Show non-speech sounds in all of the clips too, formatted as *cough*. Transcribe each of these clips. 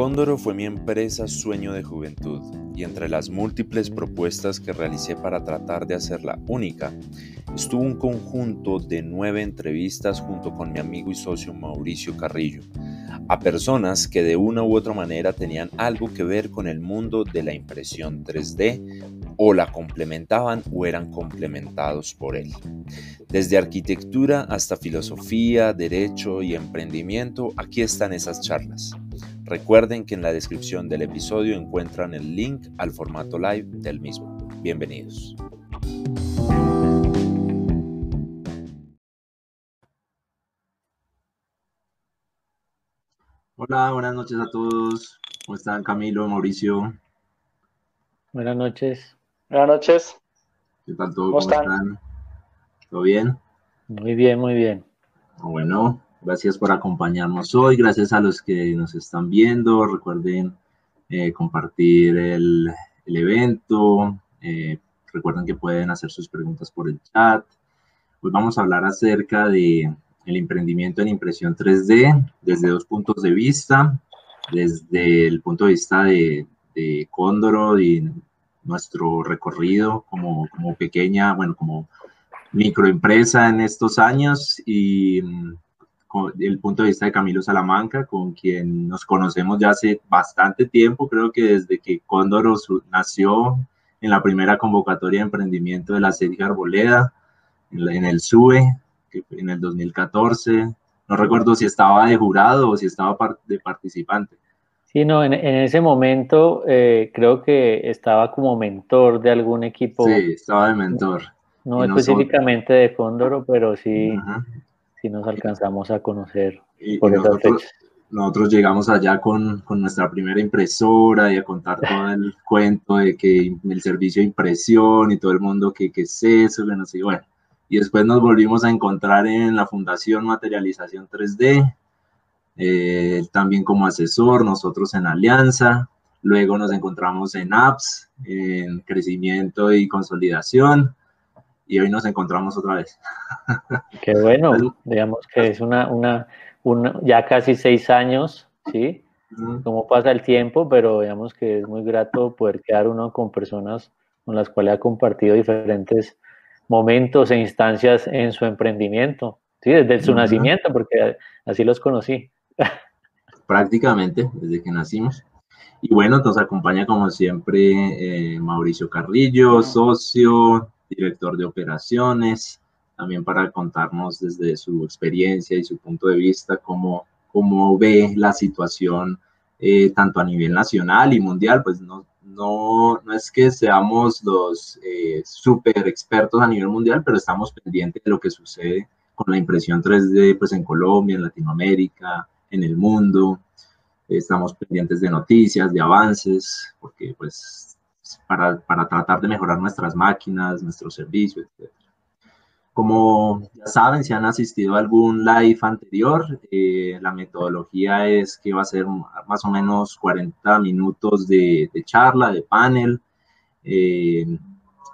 Cóndoro fue mi empresa sueño de juventud y entre las múltiples propuestas que realicé para tratar de hacerla única, estuvo un conjunto de nueve entrevistas junto con mi amigo y socio Mauricio Carrillo, a personas que de una u otra manera tenían algo que ver con el mundo de la impresión 3D o la complementaban o eran complementados por él. Desde arquitectura hasta filosofía, derecho y emprendimiento, aquí están esas charlas. Recuerden que en la descripción del episodio encuentran el link al formato live del mismo. Bienvenidos. Hola, buenas noches a todos. ¿Cómo están Camilo, Mauricio? Buenas noches. Buenas noches. ¿Qué tal todo? ¿Cómo, están? ¿Todo bien? Muy bien, muy bien. Bueno, Gracias por acompañarnos hoy, gracias a los que nos están viendo. Recuerden eh, compartir el, evento. Eh, recuerden que pueden hacer sus preguntas por el chat. Hoy vamos a hablar acerca de el emprendimiento en impresión 3D desde dos puntos de vista. Desde el punto de vista de, de Cóndoro y nuestro recorrido como, como pequeña, bueno, como microempresa en estos años y el punto de vista de Camilo Salamanca, con quien nos conocemos ya hace bastante tiempo, creo que desde que Cóndor nació en la primera convocatoria de emprendimiento de la serie Arboleda, en, el SUE, que en el 2014, no recuerdo si estaba de jurado o si estaba de participante. Sí, no, en, ese momento eh, creo que estaba como mentor de algún equipo. Sí, estaba de mentor. No, específicamente de Cóndoro, pero sí, si nos alcanzamos a conocer por nosotros, nosotros, llegamos allá con, con, nuestra primera impresora y a contar *laughs* todo el cuento de que el servicio de impresión y todo el mundo que, que es eso, que no sé, bueno. Y después nos volvimos a encontrar en la Fundación Materialización 3D, eh, también como asesor, nosotros en Alianza. Luego nos encontramos en apps, en crecimiento y consolidación y hoy nos encontramos otra vez. *laughs* Qué bueno, digamos que es una, una, ya casi seis años, ¿sí? Cómo pasa el tiempo, pero digamos que es muy grato poder quedar uno con personas con las cuales ha compartido diferentes momentos e instancias en su emprendimiento, ¿sí? Desde su nacimiento, porque así los conocí. *laughs* Prácticamente, desde que nacimos. Y bueno, nos acompaña como siempre eh, Mauricio Carrillo, socio, director de operaciones, también para contarnos desde su experiencia y su punto de vista cómo, cómo ve la situación eh, tanto a nivel nacional y mundial, pues no, no, no es que seamos los eh, súper expertos a nivel mundial, pero estamos pendientes de lo que sucede con la impresión 3D pues en Colombia, en Latinoamérica, en el mundo. Estamos pendientes de noticias, de avances, porque pues para, para tratar de mejorar nuestras máquinas, nuestros servicios, etc. Como ya saben, si han asistido a algún live anterior, eh, la metodología es que va a ser más o menos 40 minutos de, de charla, de panel, eh,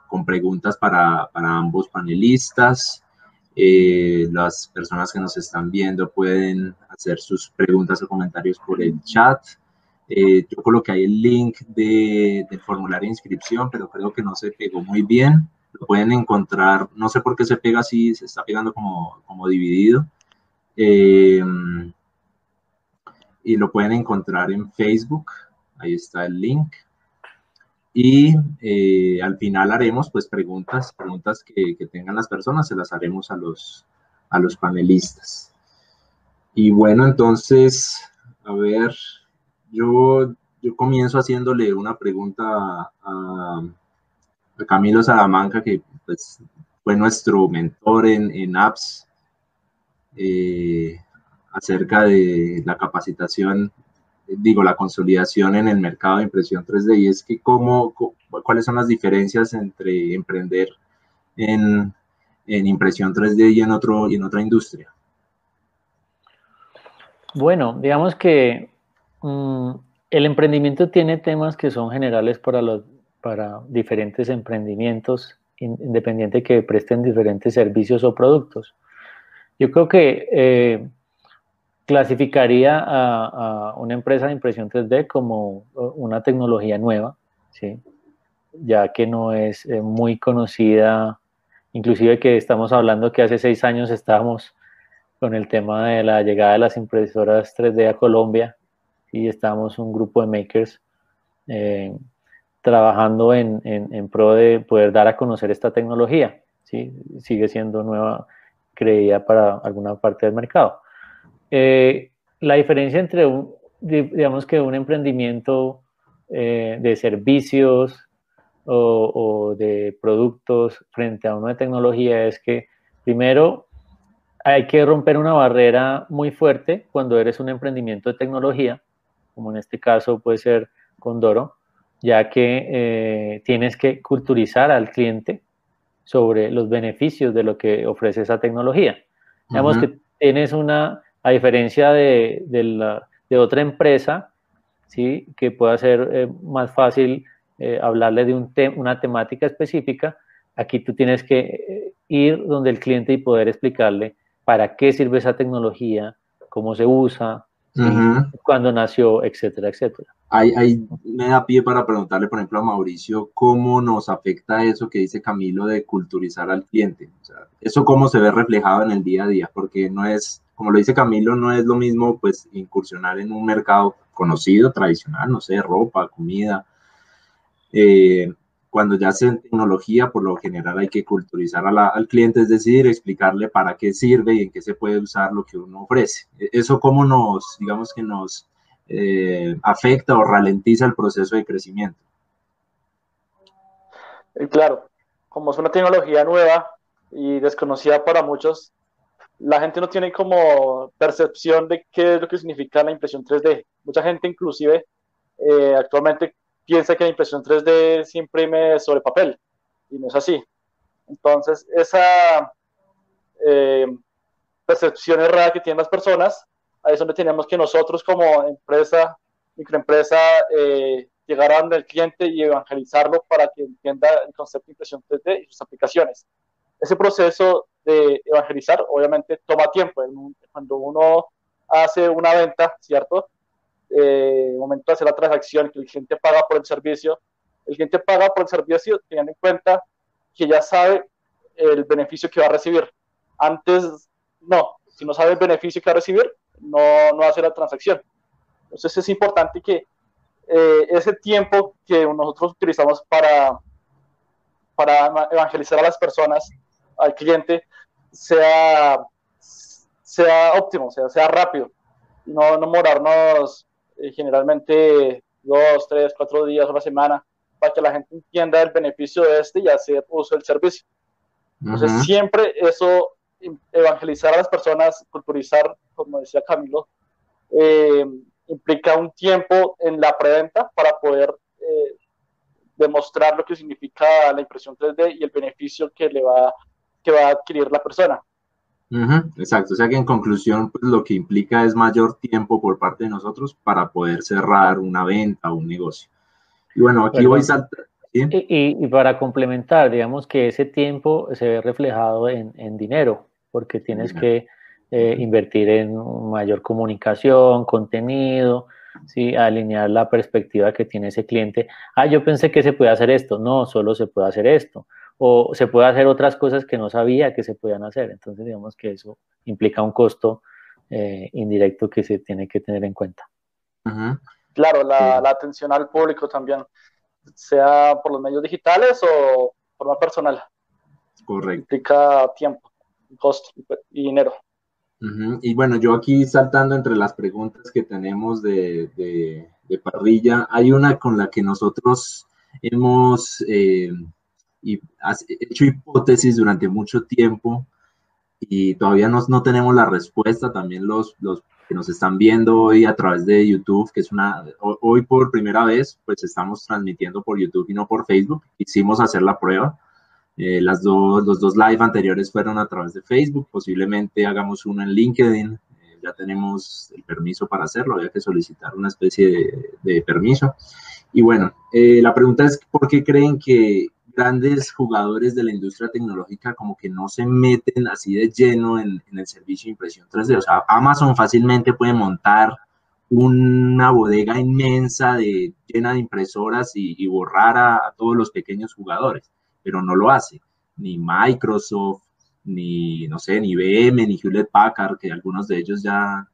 con preguntas para, para ambos panelistas. Eh, las personas que nos están viendo pueden hacer sus preguntas o comentarios por el chat. Eh, yo coloqué ahí el link de, del formulario de inscripción, pero creo que no se pegó muy bien. Lo pueden encontrar, no sé por qué se pega así, se está pegando como, como dividido. Eh, y lo pueden encontrar en Facebook, ahí está el link. Y eh, al final haremos pues preguntas, preguntas que, que, tengan las personas, se las haremos a los, a los panelistas. Y bueno, entonces, a ver, yo, yo comienzo haciéndole una pregunta a, Camilo Salamanca, que pues, fue nuestro mentor en, en apps, eh, acerca de la capacitación, digo, la consolidación en el mercado de impresión 3D, y es que cómo, cuáles son las diferencias entre emprender en, en impresión 3D y en, otro, y en otra industria. Bueno, digamos que Mm, el emprendimiento tiene temas que son generales para, los, para diferentes emprendimientos, independiente que presten diferentes servicios o productos. Yo creo que eh, clasificaría a, una empresa de impresión 3D como una tecnología nueva, ¿sí? ya que no es eh, muy conocida, inclusive que estamos hablando que hace seis años estábamos con el tema de la llegada de las impresoras 3D a Colombia y estábamos un grupo de makers eh, trabajando en, en, pro de poder dar a conocer esta tecnología. ¿sí? Sigue siendo nueva, creía para alguna parte del mercado. Eh, la diferencia entre un, digamos que un emprendimiento eh, de servicios o, o, de productos frente a uno de tecnología es que primero hay que romper una barrera muy fuerte cuando eres un emprendimiento de tecnología, como en este caso puede ser Condoro, ya que eh, tienes que culturizar al cliente sobre los beneficios de lo que ofrece esa tecnología. Digamos que tienes una, a diferencia de, de, otra empresa, ¿sí? que pueda ser eh, más fácil eh, hablarle de un una temática específica, aquí tú tienes que ir donde el cliente y poder explicarle para qué sirve esa tecnología, cómo se usa, cuándo nació, etcétera, etcétera. Ahí, me da pie para preguntarle, por ejemplo, a Mauricio, cómo nos afecta eso que dice Camilo de culturizar al cliente. O sea, eso cómo se ve reflejado en el día a día, porque no es, como lo dice Camilo, no es lo mismo pues incursionar en un mercado conocido, tradicional, no sé, ropa, comida. Eh, cuando ya en tecnología, por lo general hay que culturizar al cliente, es decir, explicarle para qué sirve y en qué se puede usar lo que uno ofrece. E, eso cómo nos, digamos que nos eh, afecta o ralentiza el proceso de crecimiento. Claro, como es una tecnología nueva y desconocida para muchos, la gente no tiene como percepción de qué es lo que significa la impresión 3D. Mucha gente inclusive eh, actualmente piensa que la impresión 3D se imprime sobre papel y no es así. Entonces, esa eh, percepción errada que tienen las personas ahí es donde tenemos que nosotros como empresa, microempresa, eh, llegar a donde el cliente y evangelizarlo para que entienda el concepto de impresión 3D y sus aplicaciones. Ese proceso de evangelizar obviamente toma tiempo. Cuando uno hace una venta, ¿cierto? Eh, momento de hacer la transacción, que el cliente paga por el servicio, el cliente paga por el servicio teniendo en cuenta que ya sabe el beneficio que va a recibir. Antes, no, si no sabe el beneficio que va a recibir, no, no hace la transacción. Entonces es importante que eh, ese tiempo que nosotros utilizamos para, para evangelizar a las personas, al cliente, sea, sea óptimo, sea, sea rápido. No, no morarnos eh, generalmente dos, tres, cuatro días, una semana, para que la gente entienda el beneficio de este y hacer uso del servicio. Entonces, siempre eso evangelizar a las personas, culturizar, como decía Camilo, eh, implica un tiempo en la preventa para poder eh, demostrar lo que significa la impresión 3D y el beneficio que le va, que va a adquirir la persona. Exacto, o sea que en conclusión pues, lo que implica es mayor tiempo por parte de nosotros para poder cerrar una venta o un negocio. Y bueno, aquí voy a saltar. Y, para complementar, digamos que ese tiempo se ve reflejado en, en dinero, porque tienes que eh, invertir en mayor comunicación, contenido, ¿sí? alinear la perspectiva que tiene ese cliente. Ah, yo pensé que se puede hacer esto. No, solo se puede hacer esto. O se puede hacer otras cosas que no sabía que se podían hacer. Entonces, digamos que eso implica un costo eh, indirecto que se tiene que tener en cuenta. Claro, la, la atención al público también sea por los medios digitales o por forma personal. Correcto. Implica tiempo, costo y dinero. Y bueno, yo aquí saltando entre las preguntas que tenemos de, de, parrilla, hay una con la que nosotros hemos eh, hecho hipótesis durante mucho tiempo y todavía no, no tenemos la respuesta. También los, los que nos están viendo hoy a través de YouTube, que es una, hoy por primera vez, pues estamos transmitiendo por YouTube y no por Facebook. Hicimos hacer la prueba. Eh, las dos, los dos live anteriores fueron a través de Facebook. Posiblemente hagamos uno en LinkedIn. Eh, ya tenemos el permiso para hacerlo. Había que solicitar una especie de, permiso. Y bueno, eh, la pregunta es, ¿por qué creen que grandes jugadores de la industria tecnológica como que no se meten así de lleno en, el servicio de impresión 3D. O sea, Amazon fácilmente puede montar una bodega inmensa de, llena de impresoras y, borrar a, todos los pequeños jugadores, pero no lo hace. Ni Microsoft, ni, no sé, ni IBM, ni Hewlett Packard, que algunos de ellos ya,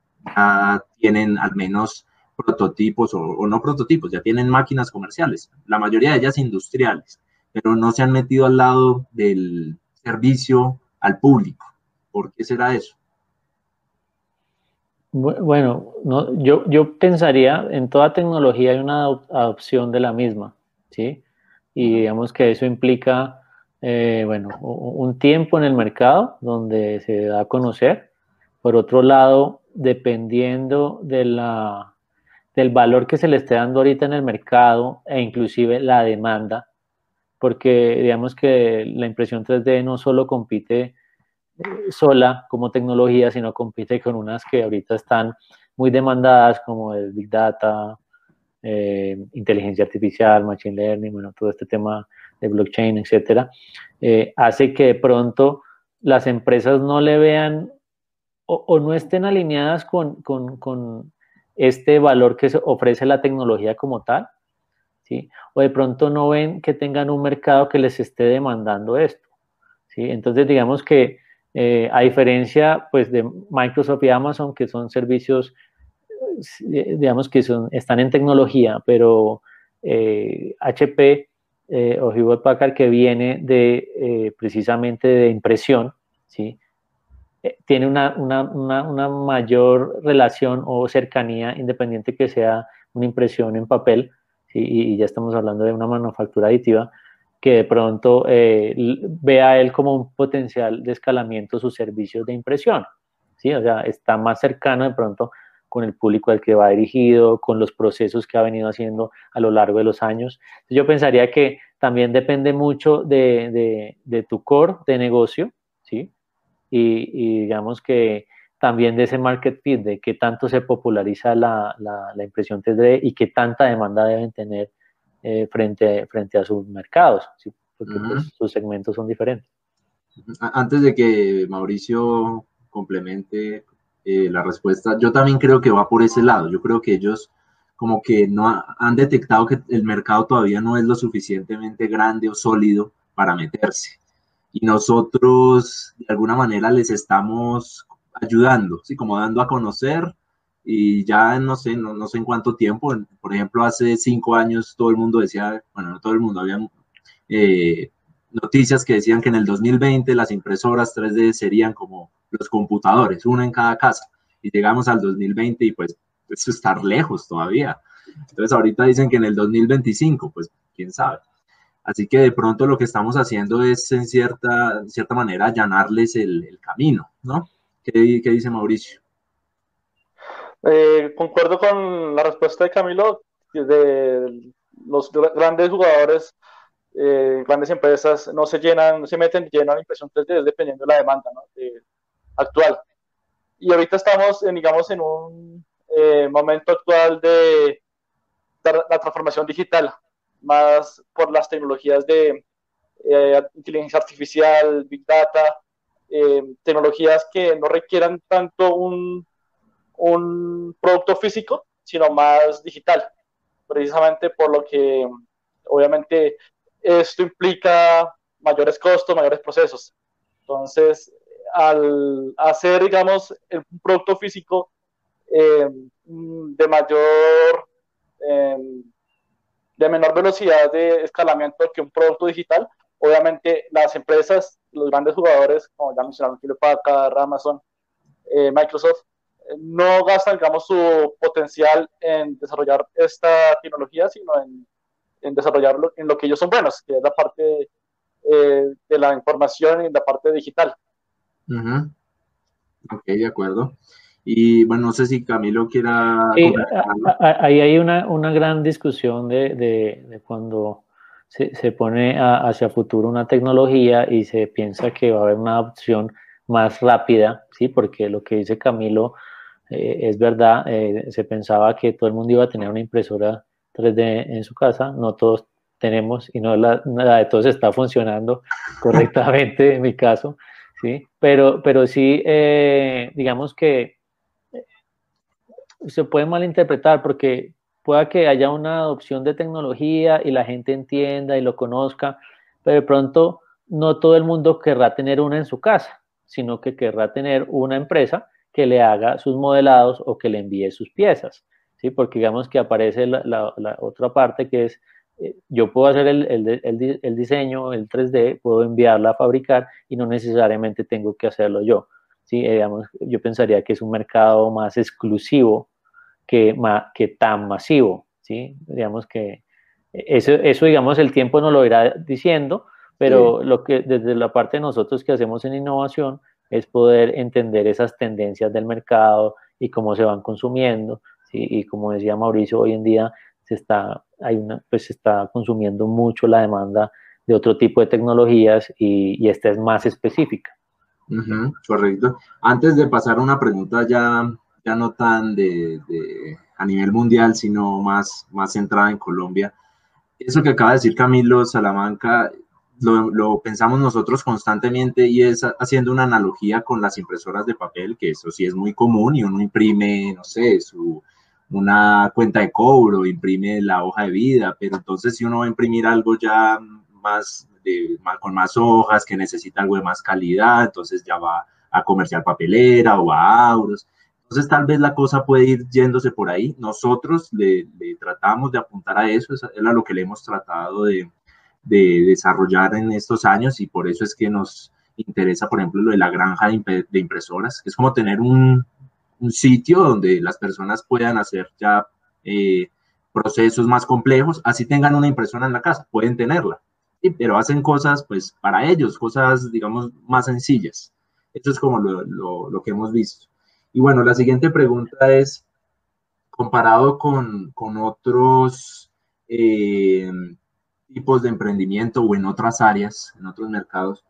tienen al menos prototipos o, no prototipos, ya tienen máquinas comerciales, la mayoría de ellas industriales, pero no se han metido al lado del servicio al público. ¿Por qué será eso? Bueno, no, yo, yo pensaría, en toda tecnología hay una adopción de la misma, ¿sí? Y digamos que eso implica, eh, bueno, un tiempo en el mercado donde se da a conocer. Por otro lado, dependiendo de la, del valor que se le esté dando ahorita en el mercado e inclusive la demanda, porque digamos que la impresión 3D no solo compite sola como tecnología, sino compite con unas que ahorita están muy demandadas como el Big Data, eh, inteligencia artificial, Machine Learning, bueno, todo este tema de blockchain, etcétera, eh, hace que de pronto las empresas no le vean o, no estén alineadas con, con, este valor que ofrece la tecnología como tal, ¿sí? O de pronto no ven que tengan un mercado que les esté demandando esto, ¿sí? Entonces, digamos que eh, a diferencia pues, de Microsoft y Amazon, que son servicios, eh, digamos que son, están en tecnología, pero HP eh, o Hewlett Packard, que viene de precisamente de impresión, ¿sí? tiene una, una, una, mayor relación o cercanía, independiente que sea una impresión en papel, y, y ya estamos hablando de una manufactura aditiva, que de pronto eh, vea él como un potencial de escalamiento sus servicios de impresión. ¿sí? O sea, está más cercano de pronto con el público al que va dirigido, con los procesos que ha venido haciendo a lo largo de los años. Yo pensaría que también depende mucho de, de, tu core de negocio, ¿sí? Y, digamos que también de ese market fit, de qué tanto se populariza la, la, la impresión 3D y qué tanta demanda deben tener eh, frente, frente a sus mercados, porque pues, sus segmentos son diferentes. Antes de que Mauricio complemente eh, la respuesta, yo también creo que va por ese lado. Yo creo que ellos como que no han detectado que el mercado todavía no es lo suficientemente grande o sólido para meterse. Y nosotros de alguna manera les estamos ayudando, ¿sí? como dando a conocer y ya no sé, no, no, sé en cuánto tiempo, por ejemplo, hace cinco años todo el mundo decía, bueno, no todo el mundo, había eh, noticias que decían que en el 2020 las impresoras 3D serían como los computadores, una en cada casa, y llegamos al 2020 y pues eso estar lejos todavía. Entonces ahorita dicen que en el 2025, pues quién sabe. Así que de pronto lo que estamos haciendo es en cierta, cierta manera allanarles el, el camino, ¿no? ¿Qué, ¿Qué dice Mauricio? Eh, concuerdo con la respuesta de Camilo, de los grandes jugadores, eh, grandes empresas no se llenan, no se meten la impresión 3D dependiendo de la demanda actual. Y ahorita estamos, en, digamos, en un eh, momento actual de la transformación digital, más por las tecnologías de inteligencia artificial, big data, tecnologías que no requieran tanto un un producto físico, sino más digital, precisamente por lo que obviamente esto implica mayores costos, mayores procesos. Entonces, al hacer, digamos, un producto físico eh, de mayor, eh, de menor velocidad de escalamiento que un producto digital, obviamente las empresas, los grandes jugadores, como ya mencionaron, Packard, Amazon, eh, Microsoft, no gastan, digamos, su potencial en desarrollar esta tecnología, sino en, en desarrollarlo en lo que ellos son buenos, que es la parte eh, de la información y la parte digital. Ok, de acuerdo. Y bueno, no sé si Camilo quiera... ahí hay una, una, gran discusión de, de, de cuando se, se pone hacia futuro una tecnología y se piensa que va a haber una adopción más rápida, ¿sí? Porque lo que dice Camilo eh, es verdad, eh, se pensaba que todo el mundo iba a tener una impresora 3D en su casa, no todos tenemos y no la, nada de todos está funcionando *laughs* correctamente en mi caso, ¿sí? Pero, pero sí, eh, digamos que se puede malinterpretar porque pueda que haya una adopción de tecnología y la gente entienda y lo conozca, pero de pronto no todo el mundo querrá tener una en su casa, sino que querrá tener una empresa que le haga sus modelados o que le envíe sus piezas, ¿sí? Porque digamos que aparece la, otra parte que es, eh, yo puedo hacer el, el, el, diseño, el 3D, puedo enviarla a fabricar y no necesariamente tengo que hacerlo yo, ¿sí? Eh, digamos, yo pensaría que es un mercado más exclusivo que, que tan masivo, ¿sí? Digamos que eso, eso, digamos, el tiempo nos lo irá diciendo, pero lo que desde la parte de nosotros que hacemos en innovación es poder entender esas tendencias del mercado y cómo se van consumiendo. ¿sí? Y como decía Mauricio, hoy en día se está, hay una, pues se está consumiendo mucho la demanda de otro tipo de tecnologías y, esta es más específica. correcto. Antes de pasar a una pregunta ya, ya no tan de, de, a nivel mundial, sino más, más centrada en Colombia, eso que acaba de decir Camilo Salamanca lo, pensamos nosotros constantemente y es haciendo una analogía con las impresoras de papel, que eso sí es muy común y uno imprime, no sé, su, una cuenta de cobro, imprime la hoja de vida, pero entonces si uno va a imprimir algo ya más, de, con más hojas, que necesita algo de más calidad, entonces ya va a comercial papelera o a auros. Entonces tal vez la cosa puede ir yéndose por ahí. Nosotros le, le tratamos de apuntar a eso, es a lo que le hemos tratado de, de desarrollar en estos años y por eso es que nos interesa, por ejemplo, lo de la granja de impresoras, que es como tener un, un sitio donde las personas puedan hacer ya eh, procesos más complejos, así tengan una impresora en la casa, pueden tenerla, pero hacen cosas pues para ellos, cosas digamos más sencillas. Esto es como lo, lo, lo que hemos visto. Y bueno, la siguiente pregunta es, comparado con, con otros eh, tipos de emprendimiento o en otras áreas, en otros mercados,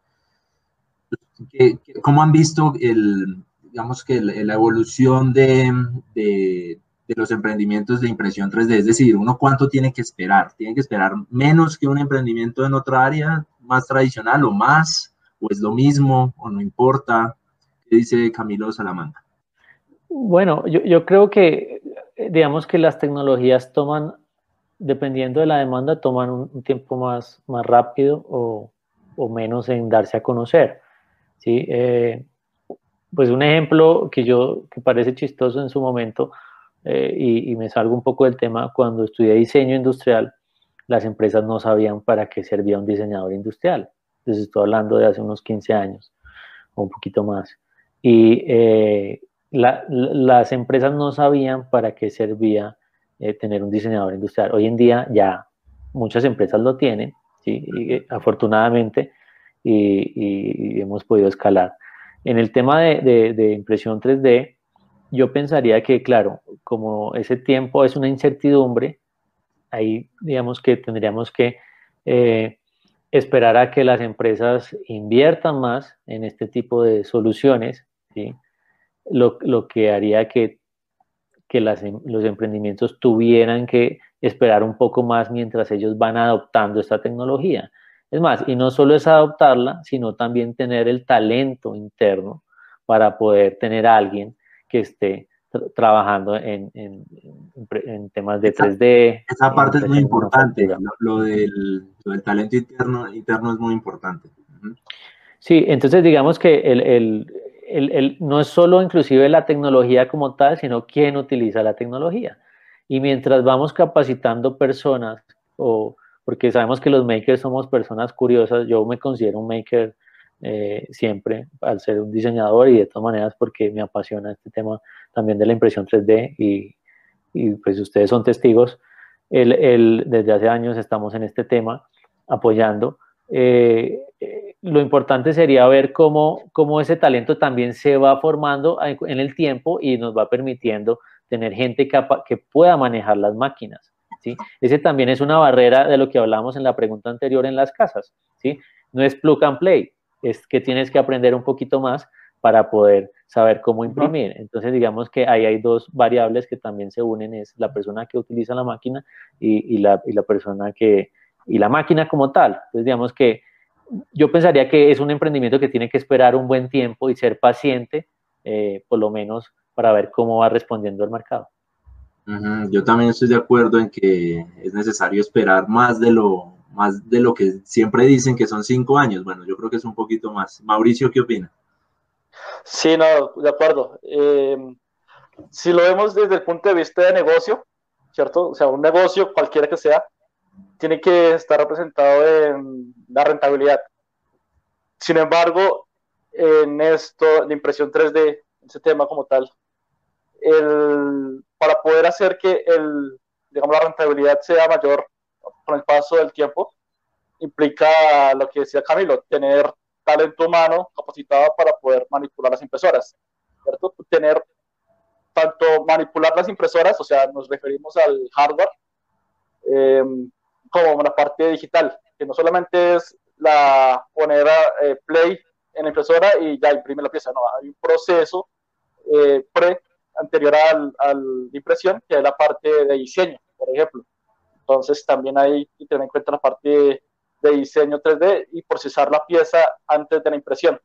¿cómo han visto el, digamos que la, evolución de, de, los emprendimientos de impresión 3D? Es decir, uno cuánto tiene que esperar? ¿Tiene que esperar menos que un emprendimiento en otra área más tradicional o más? ¿O es lo mismo o no importa? ¿Qué dice Camilo Salamanca? Bueno, yo, creo que digamos que las tecnologías toman dependiendo de la demanda, toman un, tiempo más, más rápido o, o, menos en darse a conocer. ¿sí? Eh, pues un ejemplo que yo, que parece chistoso en su momento, eh, y, me salgo un poco del tema, cuando estudié diseño industrial, las empresas no sabían para qué servía un diseñador industrial. Les estoy hablando de hace unos 15 años o un poquito más. Y eh, las empresas no sabían para qué servía eh, tener un diseñador industrial. Hoy en día ya muchas empresas lo tienen, ¿sí? Eh, afortunadamente, y, hemos podido escalar. En el tema de, de, impresión 3D, yo pensaría que, claro, como ese tiempo es una incertidumbre, ahí digamos que tendríamos que eh, esperar a que las empresas inviertan más en este tipo de soluciones, ¿sí? Lo, lo que haría que que em, los emprendimientos tuvieran que esperar un poco más mientras ellos van adoptando esta tecnología. Es más, y no solo es adoptarla, sino también tener el talento interno para poder tener a alguien que esté trabajando en, temas de 3D. Esa parte es muy importante, lo, del, talento interno, interno es muy importante. Sí, entonces digamos que el, no es solo inclusive la tecnología como tal, sino quién utiliza la tecnología. Y mientras vamos capacitando personas, o porque sabemos que los makers somos personas curiosas, yo me considero un maker eh, siempre al ser un diseñador y de todas maneras porque me apasiona este tema también de la impresión 3D y, pues ustedes son testigos. El, desde hace años estamos en este tema apoyando. Eh, lo importante sería ver cómo, cómo ese talento también se va formando en el tiempo y nos va permitiendo tener gente que pueda manejar las máquinas. ¿sí? Ese también es una barrera de lo que hablamos en la pregunta anterior en las casas. ¿sí? No es plug and play, es que tienes que aprender un poquito más para poder saber cómo imprimir. Entonces, digamos que ahí hay dos variables que también se unen, es la persona que utiliza la máquina y, la, y la persona que, y la máquina como tal. Entonces, digamos que yo pensaría que es un emprendimiento que tiene que esperar un buen tiempo y ser paciente, eh, por lo menos para ver cómo va respondiendo el mercado. Yo también estoy de acuerdo en que es necesario esperar más de lo más de lo que siempre dicen que son cinco años. Bueno, yo creo que es un poquito más. Mauricio, ¿qué opina? Sí, no, de acuerdo. Eh, si lo vemos desde el punto de vista de negocio, ¿cierto? O sea, un negocio, cualquiera que sea, tiene que estar representado en la rentabilidad. Sin embargo, en esto, la impresión 3D, ese tema como tal, el, para poder hacer que el, digamos, la rentabilidad sea mayor con el paso del tiempo, implica lo que decía Camilo, tener talento humano capacitado para poder manipular las impresoras, ¿cierto? Tener tanto manipular las impresoras, o sea, nos referimos al hardware, eh, como la parte digital, que no solamente es la poner eh, play en la impresora y ya imprime la pieza, no, hay un proceso eh, pre anterior a la impresión, que es la parte de diseño, por ejemplo. Entonces también hay que tener en cuenta la parte de diseño 3D y procesar la pieza antes de la impresión.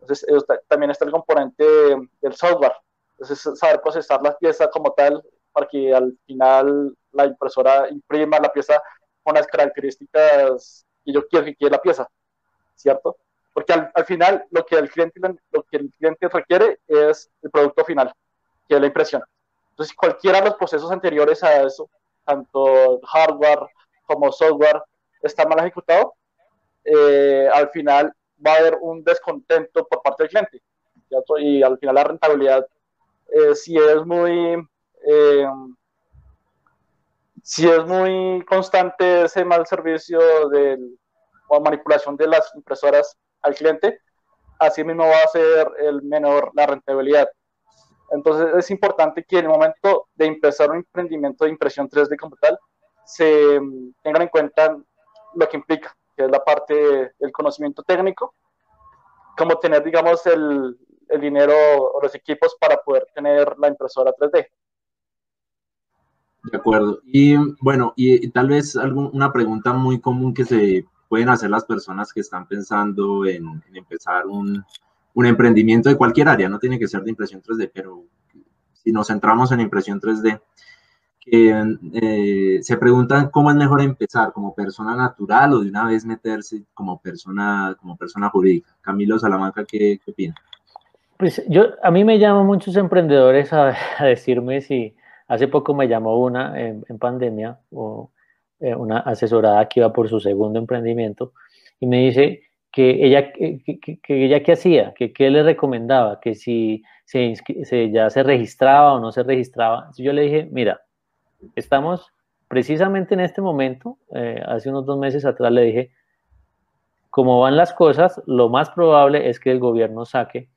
Entonces también está el componente del software, entonces, saber procesar la pieza como tal para que al final la impresora imprima la pieza con las características que yo quiero que quede la pieza, ¿cierto? Porque al, al, final lo que, el cliente, lo que el cliente requiere es el producto final, que es la impresión. Entonces, cualquiera de los procesos anteriores a eso, tanto hardware como software, está mal ejecutado, eh, al final va a haber un descontento por parte del cliente. ¿cierto? Y al final la rentabilidad eh, si es muy eh, si es muy constante ese mal servicio de, o manipulación de las impresoras al cliente, así mismo va a ser el menor la rentabilidad. Entonces es importante que en el momento de empezar un emprendimiento de impresión 3D como tal, se tengan en cuenta lo que implica, que es la parte del conocimiento técnico, como tener, digamos, el, el dinero o los equipos para poder tener la impresora 3D. De acuerdo. Y bueno, y, tal vez una pregunta muy común que se pueden hacer las personas que están pensando en, empezar un, un, emprendimiento de cualquier área, no tiene que ser de impresión 3D, pero si nos centramos en impresión 3D, que eh, se preguntan cómo es mejor empezar, como persona natural o de una vez meterse como persona, como persona jurídica. Camilo Salamanca, ¿qué, qué opina? Pues yo, a mí me llaman muchos emprendedores a, decirme si, hace poco me llamó una en, pandemia, o, eh, una asesorada que iba por su segundo emprendimiento, y me dice que ella, que, que, ella qué hacía, que qué le recomendaba, que si se, ya se registraba o no se registraba. Yo le dije, mira, estamos precisamente en este momento, eh, hace unos dos meses atrás le dije, como van las cosas, lo más probable es que el gobierno saque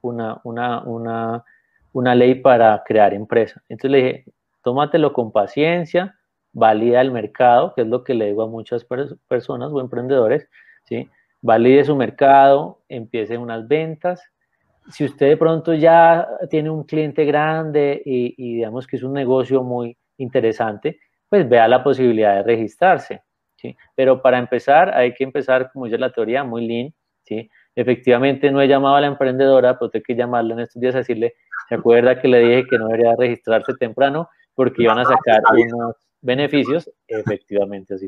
una, una, una, una ley para crear empresa. Entonces le dije, tómatelo con paciencia, valida el mercado, que es lo que le digo a muchas personas o emprendedores, ¿sí? valide su mercado, empiece unas ventas. Si usted de pronto ya tiene un cliente grande y, y digamos que es un negocio muy interesante, pues vea la posibilidad de registrarse. ¿sí? Pero para empezar, hay que empezar, como dice la teoría, muy lean, ¿sí? Efectivamente, no he llamado a la emprendedora, pero tengo que llamarla en estos días a decirle, ¿se acuerda que le dije que no debería registrarse temprano porque iban a sacar unos beneficios? Efectivamente, así.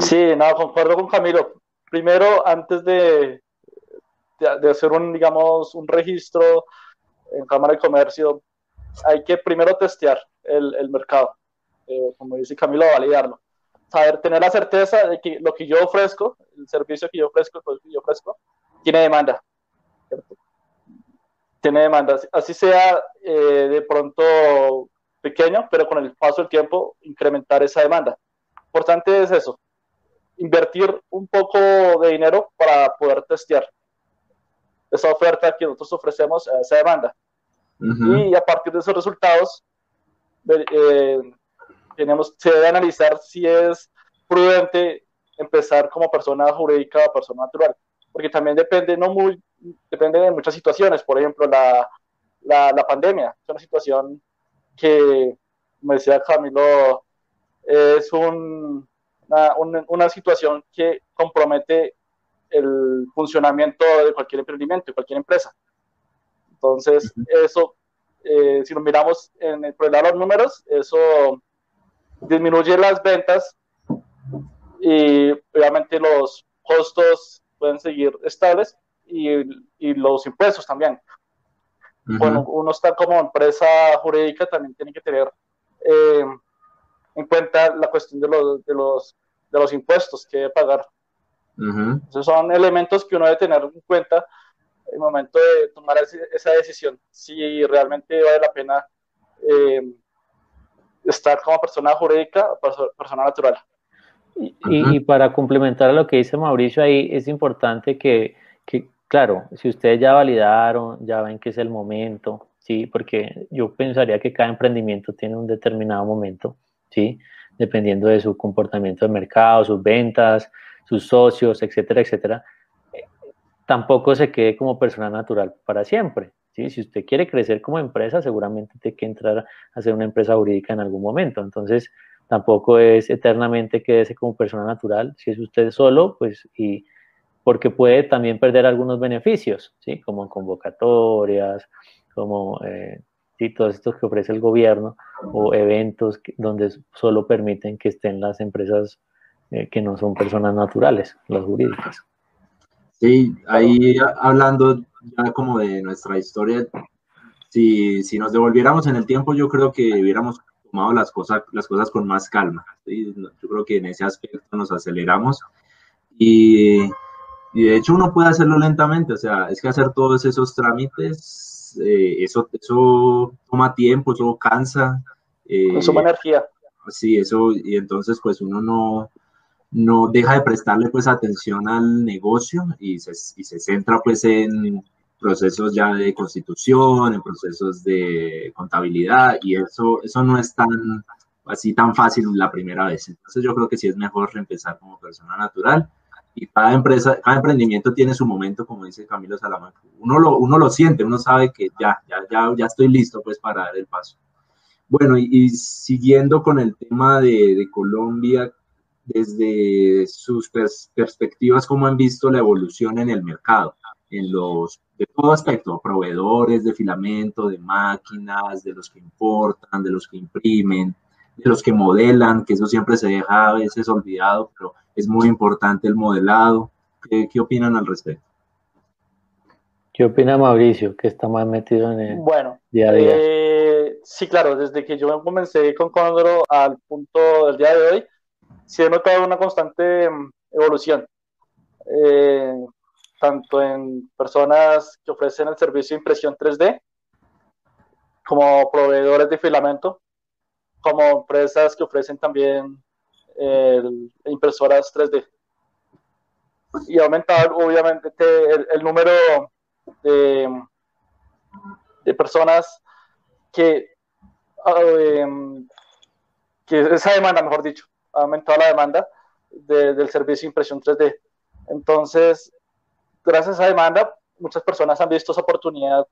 Sí, no, concuerdo con Camilo. Primero, antes de, de, hacer un, digamos, un registro en Cámara de Comercio, hay que primero testear el, el mercado. Eh, como dice Camilo, validarlo saber, tener la certeza de que lo que yo ofrezco, el servicio que yo ofrezco, el producto que yo ofrezco, tiene demanda. Tiene demanda. Así sea eh, de pronto pequeño, pero con el paso del tiempo incrementar esa demanda. Importante es eso, invertir un poco de dinero para poder testear esa oferta que nosotros ofrecemos a esa demanda. Y a partir de esos resultados, eh, tenemos, se debe analizar si es prudente empezar como persona jurídica o persona natural, porque también depende, no muy, depende de muchas situaciones, por ejemplo, la, la, la pandemia, es una situación que, como decía Camilo, es una, una, situación que compromete el funcionamiento de cualquier emprendimiento, de cualquier empresa. Entonces, eso, eh, si lo miramos en el, por de los números, eso disminuye las ventas y obviamente los costos pueden seguir estables y, y los impuestos también. Bueno, uno está como empresa jurídica, también tiene que tener eh, en cuenta la cuestión de los, de los, de los impuestos que debe pagar. Esos son elementos que uno debe tener en cuenta en el momento de tomar esa decisión, si realmente vale la pena eh, estar como persona jurídica o persona natural. Y, y, para complementar a lo que dice Mauricio ahí, es importante que, que, claro, si ustedes ya validaron, ya ven que es el momento, ¿sí? Porque yo pensaría que cada emprendimiento tiene un determinado momento, ¿sí? Dependiendo de su comportamiento de mercado, sus ventas, sus socios, etcétera, etcétera. tampoco se quede como persona natural para siempre, ¿sí? Si usted quiere crecer como empresa, seguramente tiene que entrar a ser una empresa jurídica en algún momento. Entonces, tampoco es eternamente quédese como persona natural. Si es usted solo, pues, y porque puede también perder algunos beneficios, ¿sí? Como convocatorias, como eh, todos estos que ofrece el gobierno o eventos donde solo permiten que estén las empresas eh, que no son personas naturales, las jurídicas. Sí, ahí hablando ya como de nuestra historia, si, si nos devolviéramos en el tiempo, yo creo que hubiéramos tomado las cosas, las cosas con más calma. Yo creo que en ese aspecto nos aceleramos y, y, de hecho uno puede hacerlo lentamente, o sea, es que hacer todos esos trámites eh, eso, eso toma tiempo, eso cansa. Eh, Consuma energía. Sí, eso, y entonces pues uno no, no deja de prestarle pues atención al negocio y se, y se centra pues en procesos ya de constitución, en procesos de contabilidad y eso, eso no es tan así tan fácil la primera vez. Entonces yo creo que sí es mejor empezar como persona natural y cada empresa, cada emprendimiento tiene su momento, como dice Camilo Salamanca. Uno lo, uno lo siente, uno sabe que ya, ya, ya, ya estoy listo pues para dar el paso. Bueno, y, siguiendo con el tema de, de, Colombia, desde sus perspectivas, ¿cómo han visto la evolución en el mercado? En los, de todo aspecto, proveedores de filamento, de máquinas, de los que importan, de los que imprimen, de los que modelan, que eso siempre se deja a veces olvidado, pero es muy importante el modelado. ¿Qué, qué opinan al respecto? ¿Qué opina Mauricio, que está más metido en el bueno, día a día? Eh, sí, claro, desde que yo comencé con Condoro al punto del día de hoy, sí he notado una constante mm, evolución, eh, tanto en personas que ofrecen el servicio de impresión 3D, como proveedores de filamento, como empresas que ofrecen también impresoras 3D. Y ha aumentado obviamente el, número de, de, personas que, em, que esa demanda, mejor dicho, ha aumentado la demanda del servicio de impresión 3D. Entonces, gracias a esa demanda, muchas personas han visto esa oportunidad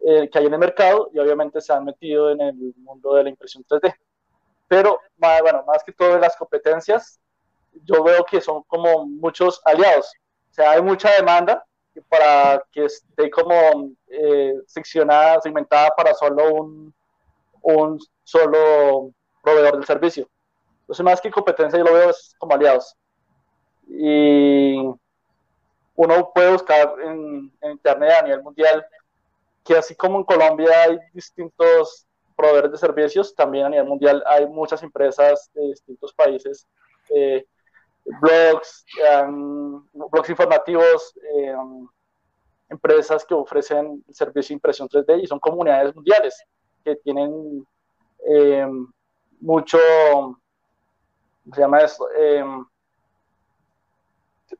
eh, que hay en el mercado y obviamente se han metido en el mundo de la impresión 3D pero bueno, más que todo las competencias, yo veo que son como muchos aliados. O sea, hay mucha demanda para que esté como eh, seccionada, segmentada para solo un, un solo proveedor del servicio. Entonces, más que competencia, yo lo veo como aliados. Y uno puede buscar en, en Internet a nivel mundial que así como en Colombia hay distintos proveedores de servicios, también a nivel mundial hay muchas empresas de distintos países, eh, blogs, blogs informativos, eh, empresas que ofrecen servicio de impresión 3D y son comunidades mundiales que tienen eh, mucho, se llama esto?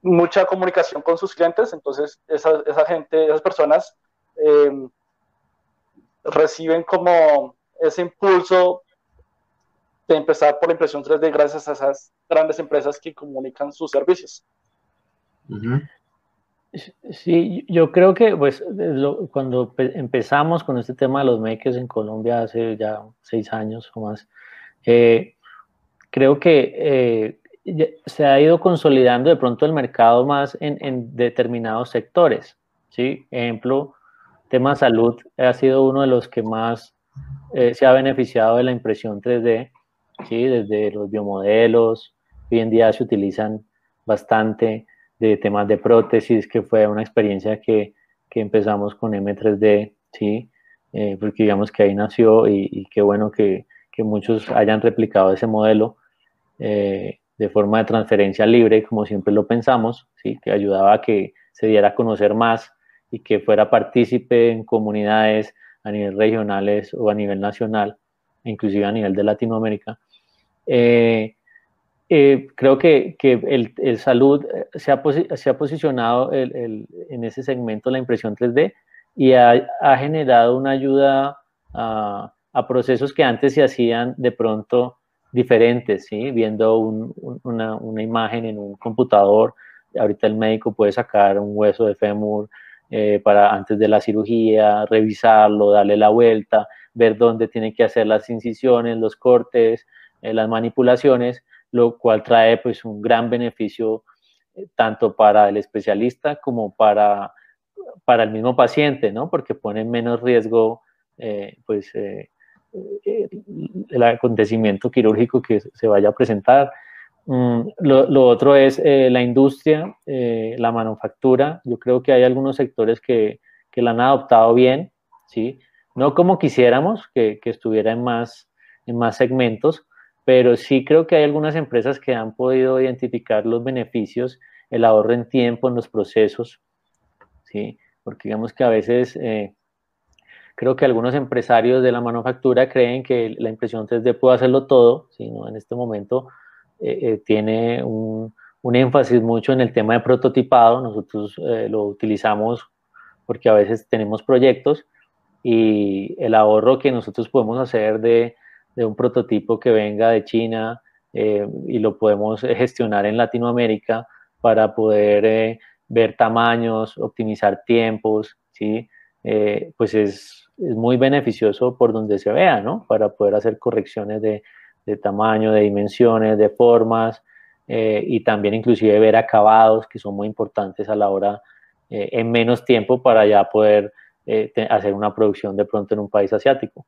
mucha comunicación con sus clientes, entonces esa, esa gente, esas personas reciben como ese impulso de empezar por la impresión 3D gracias a esas grandes empresas que comunican sus servicios. Sí, yo creo que pues cuando empezamos con este tema de los makers en Colombia hace ya seis años o más, eh, creo que se ha ido consolidando de pronto el mercado más en, determinados sectores. ¿sí? Ejemplo, tema salud ha sido uno de los que más se ha beneficiado de la impresión 3D, ¿sí? desde los biomodelos, hoy en día se utilizan bastante de temas de prótesis, que fue una experiencia que, que empezamos con M3D, ¿sí? Eh, porque digamos que ahí nació y, qué bueno que, que, muchos hayan replicado ese modelo eh, de forma de transferencia libre, como siempre lo pensamos, ¿sí? que ayudaba a que se diera a conocer más y que fuera partícipe en comunidades a nivel regionales o a nivel nacional, inclusive a nivel de Latinoamérica. Eh, eh, creo que, el, salud eh, se ha, se ha posicionado en ese segmento la impresión 3D y ha, generado una ayuda a, procesos que antes se hacían de pronto diferentes, ¿sí? viendo una, imagen en un computador. Ahorita el médico puede sacar un hueso de fémur eh, para antes de la cirugía, revisarlo, darle la vuelta, ver dónde tiene que hacer las incisiones, los cortes, las manipulaciones lo cual trae pues un gran beneficio eh, tanto para el especialista como para, para el mismo paciente, ¿no? Porque pone en menos riesgo eh, pues eh, el acontecimiento quirúrgico que se vaya a presentar. Mm, lo, otro es la industria, la manufactura. Yo creo que hay algunos sectores que, que, la han adoptado bien, ¿sí? No como quisiéramos, que, que estuviera en más, en más segmentos, pero sí creo que hay algunas empresas que han podido identificar los beneficios, el ahorro en tiempo en los procesos, ¿sí? Porque digamos que a veces eh, creo que algunos empresarios de la manufactura creen que la impresión 3D puede hacerlo todo, sino en este momento eh, eh, tiene un, un, énfasis mucho en el tema de prototipado, nosotros lo utilizamos porque a veces tenemos proyectos y el ahorro que nosotros podemos hacer de de un prototipo que venga de China eh, y lo podemos gestionar en Latinoamérica para poder eh, ver tamaños, optimizar tiempos, ¿sí? Eh, pues es, muy beneficioso por donde se vea, ¿no? Para poder hacer correcciones de, de tamaño, de dimensiones, de formas y también inclusive ver acabados que son muy importantes a la hora en menos tiempo para ya poder hacer una producción de pronto en un país asiático.